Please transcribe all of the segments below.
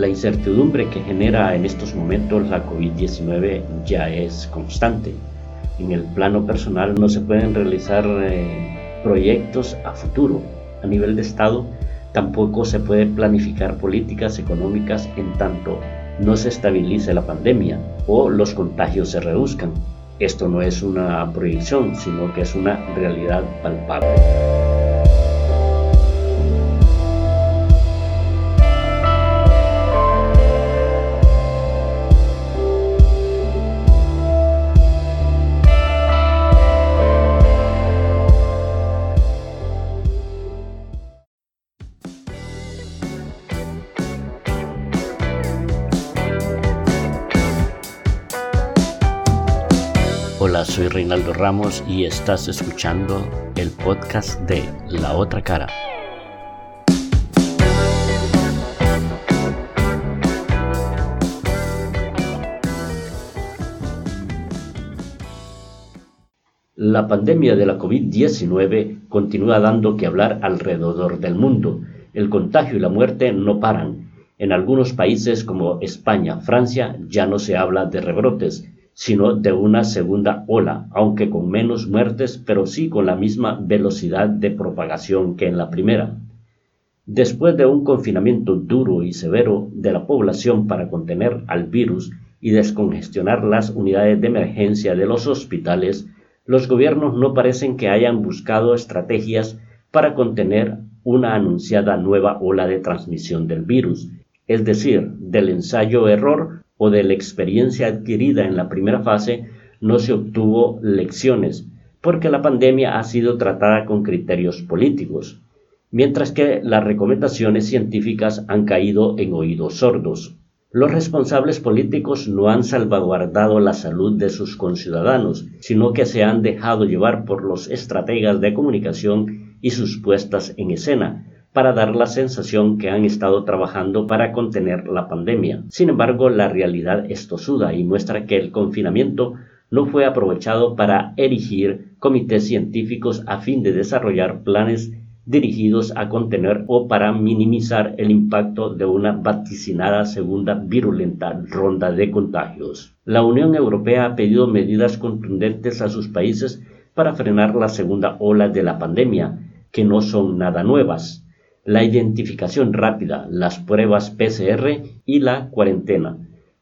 La incertidumbre que genera en estos momentos la COVID-19 ya es constante. En el plano personal no se pueden realizar eh, proyectos a futuro. A nivel de Estado tampoco se puede planificar políticas económicas en tanto no se estabilice la pandemia o los contagios se reduzcan. Esto no es una proyección, sino que es una realidad palpable. Hola, soy Reinaldo Ramos y estás escuchando el podcast de La Otra Cara. La pandemia de la COVID-19 continúa dando que hablar alrededor del mundo. El contagio y la muerte no paran. En algunos países como España, Francia, ya no se habla de rebrotes, sino de una segunda ola, aunque con menos muertes, pero sí con la misma velocidad de propagación que en la primera. Después de un confinamiento duro y severo de la población para contener al virus y descongestionar las unidades de emergencia de los hospitales, los gobiernos no parecen que hayan buscado estrategias para contener una anunciada nueva ola de transmisión del virus, es decir, del ensayo-error o de la experiencia adquirida en la primera fase no se obtuvo lecciones, porque la pandemia ha sido tratada con criterios políticos, mientras que las recomendaciones científicas han caído en oídos sordos. Los responsables políticos no han salvaguardado la salud de sus conciudadanos, sino que se han dejado llevar por los estrategas de comunicación y sus puestas en escena, para dar la sensación que han estado trabajando para contener la pandemia. Sin embargo, la realidad es tosuda y muestra que el confinamiento no fue aprovechado para erigir comités científicos a fin de desarrollar planes dirigidos a contener o para minimizar el impacto de una vaticinada segunda virulenta ronda de contagios. La Unión Europea ha pedido medidas contundentes a sus países para frenar la segunda ola de la pandemia, que no son nada nuevas la identificación rápida, las pruebas PCR y la cuarentena.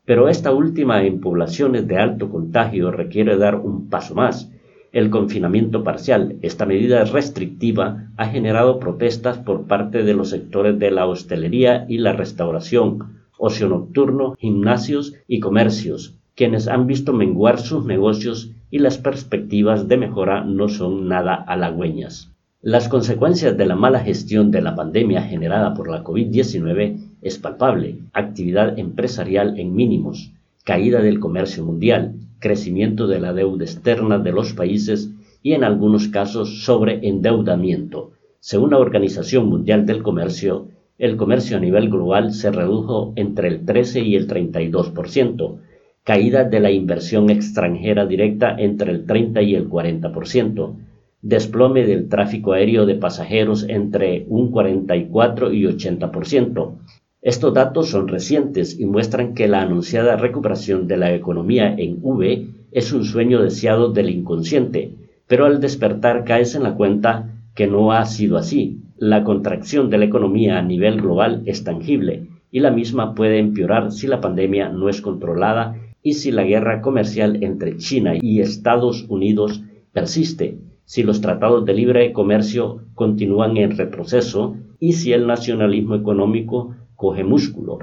Pero esta última en poblaciones de alto contagio requiere dar un paso más. El confinamiento parcial, esta medida restrictiva, ha generado protestas por parte de los sectores de la hostelería y la restauración, ocio nocturno, gimnasios y comercios, quienes han visto menguar sus negocios y las perspectivas de mejora no son nada halagüeñas. Las consecuencias de la mala gestión de la pandemia generada por la COVID-19 es palpable, actividad empresarial en mínimos, caída del comercio mundial, crecimiento de la deuda externa de los países y en algunos casos sobreendeudamiento. Según la Organización Mundial del Comercio, el comercio a nivel global se redujo entre el 13 y el 32%, caída de la inversión extranjera directa entre el 30 y el 40%, desplome del tráfico aéreo de pasajeros entre un 44 y 80%. Estos datos son recientes y muestran que la anunciada recuperación de la economía en V es un sueño deseado del inconsciente, pero al despertar caes en la cuenta que no ha sido así. La contracción de la economía a nivel global es tangible y la misma puede empeorar si la pandemia no es controlada y si la guerra comercial entre China y Estados Unidos persiste si los tratados de libre comercio continúan en retroceso y si el nacionalismo económico coge músculo.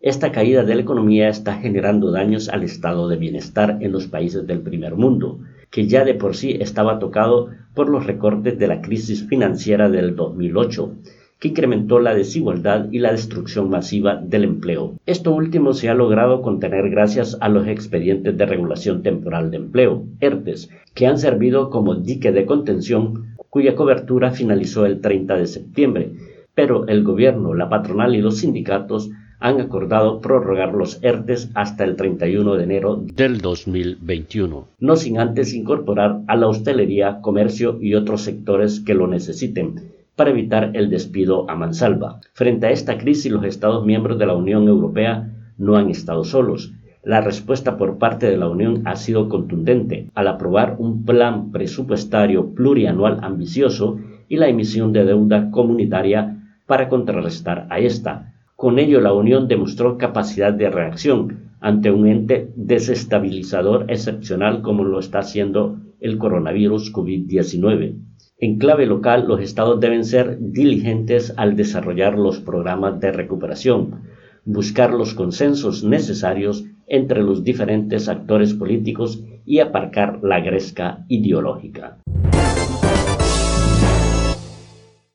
Esta caída de la economía está generando daños al estado de bienestar en los países del primer mundo, que ya de por sí estaba tocado por los recortes de la crisis financiera del 2008 que incrementó la desigualdad y la destrucción masiva del empleo. Esto último se ha logrado contener gracias a los expedientes de regulación temporal de empleo, ERTES, que han servido como dique de contención cuya cobertura finalizó el 30 de septiembre, pero el gobierno, la patronal y los sindicatos han acordado prorrogar los ERTES hasta el 31 de enero del 2021, no sin antes incorporar a la hostelería, comercio y otros sectores que lo necesiten, para evitar el despido a mansalva. Frente a esta crisis, los Estados miembros de la Unión Europea no han estado solos. La respuesta por parte de la Unión ha sido contundente al aprobar un plan presupuestario plurianual ambicioso y la emisión de deuda comunitaria para contrarrestar a esta. Con ello, la Unión demostró capacidad de reacción ante un ente desestabilizador excepcional como lo está haciendo el coronavirus COVID-19. En clave local, los estados deben ser diligentes al desarrollar los programas de recuperación, buscar los consensos necesarios entre los diferentes actores políticos y aparcar la gresca ideológica.